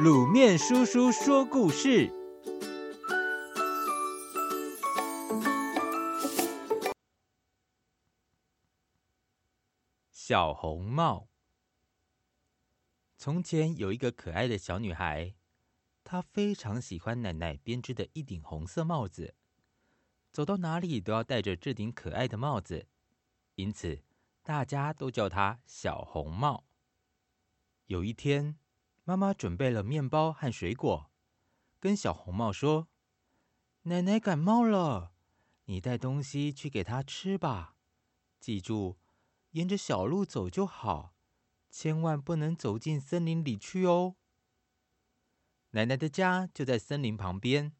卤面叔叔说故事：小红帽。从前有一个可爱的小女孩，她非常喜欢奶奶编织的一顶红色帽子，走到哪里都要戴着这顶可爱的帽子，因此大家都叫她小红帽。有一天，妈妈准备了面包和水果，跟小红帽说：“奶奶感冒了，你带东西去给她吃吧。记住，沿着小路走就好，千万不能走进森林里去哦。”奶奶的家就在森林旁边。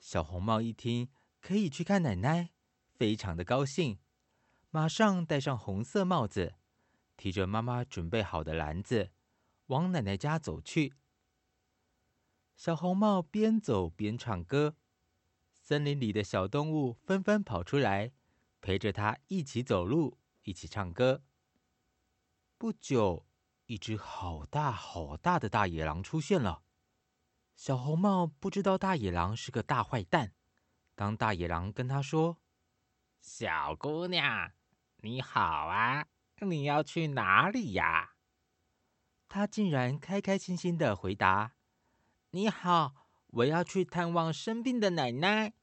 小红帽一听可以去看奶奶，非常的高兴，马上戴上红色帽子，提着妈妈准备好的篮子。往奶奶家走去，小红帽边走边唱歌，森林里的小动物纷纷跑出来，陪着她一起走路，一起唱歌。不久，一只好大好大的大野狼出现了。小红帽不知道大野狼是个大坏蛋。当大野狼跟她说：“小姑娘，你好啊，你要去哪里呀？”他竟然开开心心的回答：“你好，我要去探望生病的奶奶，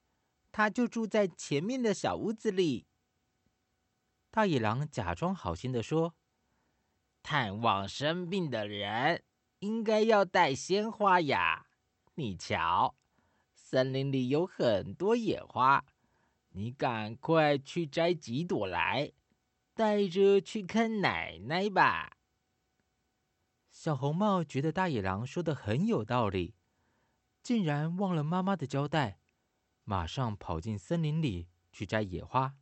她就住在前面的小屋子里。”大野狼假装好心的说：“探望生病的人应该要带鲜花呀，你瞧，森林里有很多野花，你赶快去摘几朵来，带着去看奶奶吧。”小红帽觉得大野狼说的很有道理，竟然忘了妈妈的交代，马上跑进森林里去摘野花。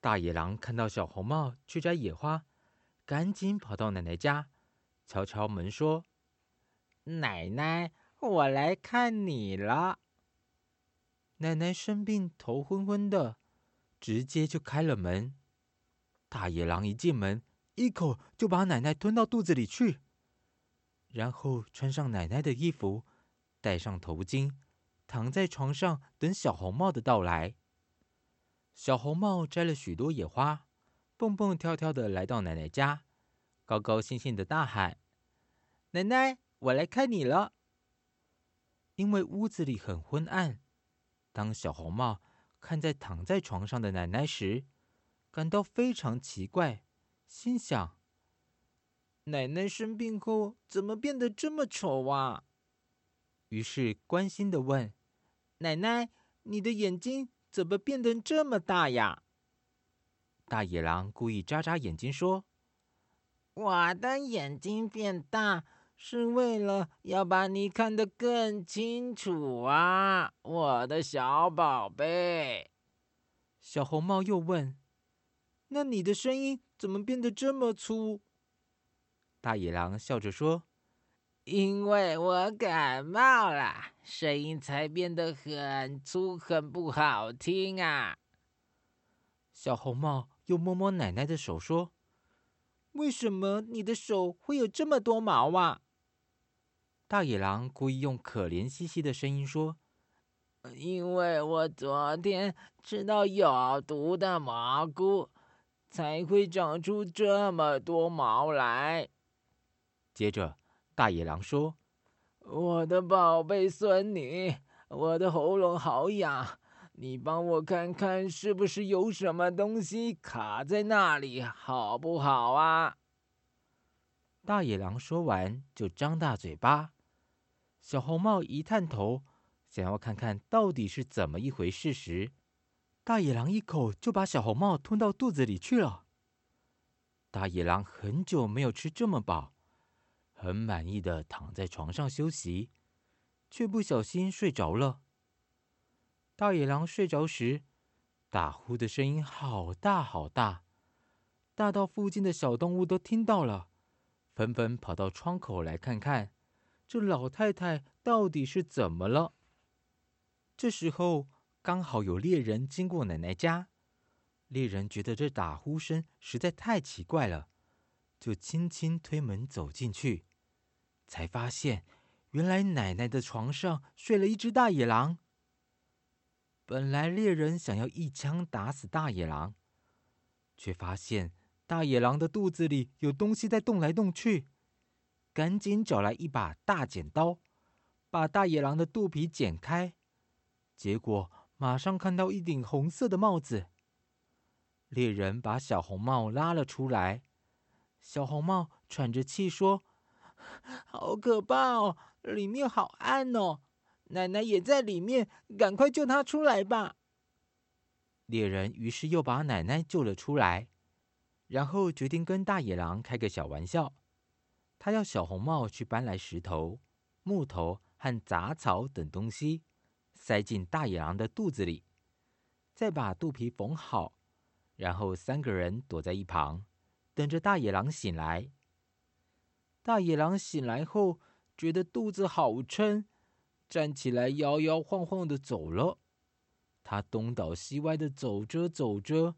大野狼看到小红帽去摘野花，赶紧跑到奶奶家，敲敲门说：“奶奶，我来看你了。”奶奶生病，头昏昏的，直接就开了门。大野狼一进门，一口就把奶奶吞到肚子里去，然后穿上奶奶的衣服，戴上头巾，躺在床上等小红帽的到来。小红帽摘了许多野花，蹦蹦跳跳的来到奶奶家，高高兴兴的大喊：“奶奶，我来看你了！”因为屋子里很昏暗，当小红帽看在躺在床上的奶奶时，感到非常奇怪。心想：奶奶生病后怎么变得这么丑啊？于是关心的问：“奶奶，你的眼睛怎么变得这么大呀？”大野狼故意眨眨眼睛说：“我的眼睛变大是为了要把你看得更清楚啊，我的小宝贝。”小红帽又问：“那你的声音？”怎么变得这么粗？大野狼笑着说：“因为我感冒了，声音才变得很粗，很不好听啊。”小红帽又摸摸奶奶的手说：“为什么你的手会有这么多毛啊？”大野狼故意用可怜兮兮的声音说：“因为我昨天吃到有毒的蘑菇。”才会长出这么多毛来。接着，大野狼说：“我的宝贝孙女，我的喉咙好痒，你帮我看看是不是有什么东西卡在那里，好不好啊？”大野狼说完，就张大嘴巴。小红帽一探头，想要看看到底是怎么一回事时，大野狼一口就把小红帽吞到肚子里去了。大野狼很久没有吃这么饱，很满意的躺在床上休息，却不小心睡着了。大野狼睡着时，打呼的声音好大好大，大到附近的小动物都听到了，纷纷跑到窗口来看看，这老太太到底是怎么了。这时候，刚好有猎人经过奶奶家，猎人觉得这打呼声实在太奇怪了，就轻轻推门走进去。才发现原来奶奶的床上睡了一只大野狼。本来猎人想要一枪打死大野狼，却发现大野狼的肚子里有东西在动来动去，赶紧找来一把大剪刀，把大野狼的肚皮剪开。结果马上看到一顶红色的帽子。猎人把小红帽拉了出来，小红帽喘着气说：“好可怕哦，里面好暗哦。”奶奶也在里面，赶快救她出来吧！猎人于是又把奶奶救了出来，然后决定跟大野狼开个小玩笑。他要小红帽去搬来石头、木头和杂草等东西，塞进大野狼的肚子里，再把肚皮缝好，然后三个人躲在一旁，等着大野狼醒来。大野狼醒来后，觉得肚子好撑。站起来，摇摇晃晃的走了。他东倒西歪的走着走着，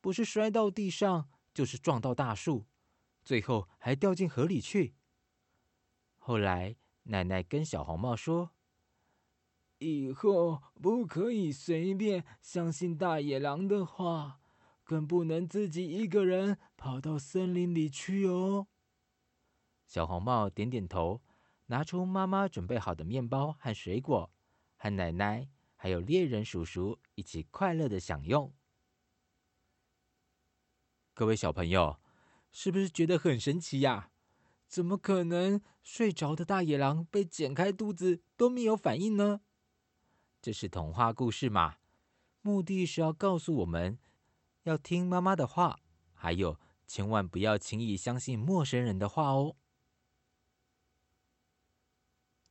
不是摔到地上，就是撞到大树，最后还掉进河里去。后来，奶奶跟小红帽说：“以后不可以随便相信大野狼的话，更不能自己一个人跑到森林里去哦。”小红帽点点头。拿出妈妈准备好的面包和水果，和奶奶还有猎人叔叔一起快乐的享用。各位小朋友，是不是觉得很神奇呀？怎么可能睡着的大野狼被剪开肚子都没有反应呢？这是童话故事嘛，目的是要告诉我们要听妈妈的话，还有千万不要轻易相信陌生人的话哦。